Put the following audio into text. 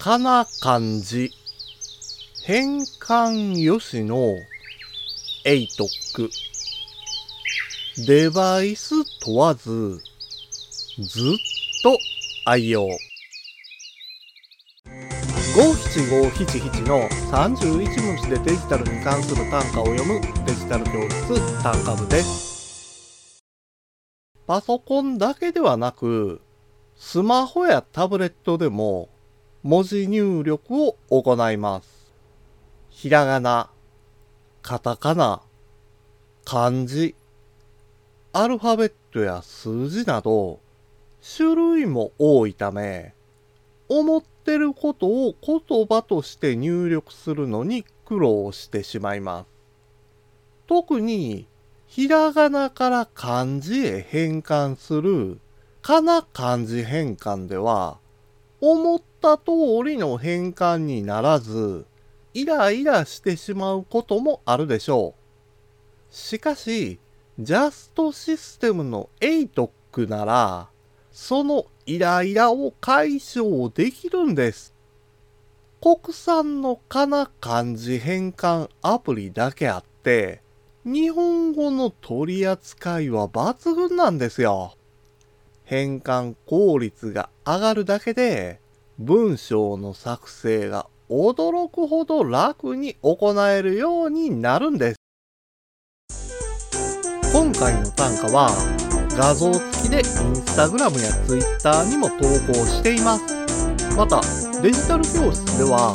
かな漢字変換よしのエイトック。デバイス問わずずっと愛用。五七五七七の31文字でデジタルに関する単価を読むデジタル教室単価部です。パソコンだけではなくスマホやタブレットでも文字入力を行います。ひらがな、カタカナ、漢字、アルファベットや数字など種類も多いため、思ってることを言葉として入力するのに苦労してしまいます。特にひらがなから漢字へ変換するかな漢字変換では、思った通りの変換にならず、イライラしてしまうこともあるでしょう。しかし、ジャストシステムの ATOC なら、そのイライラを解消できるんです。国産のかな漢字変換アプリだけあって、日本語の取り扱いは抜群なんですよ。変換効率が上がるだけで、文章の作成が驚くほど楽に行えるようになるんです。今回の単価は画像付きでインスタグラムやツイッターにも投稿しています。また、デジタル教室では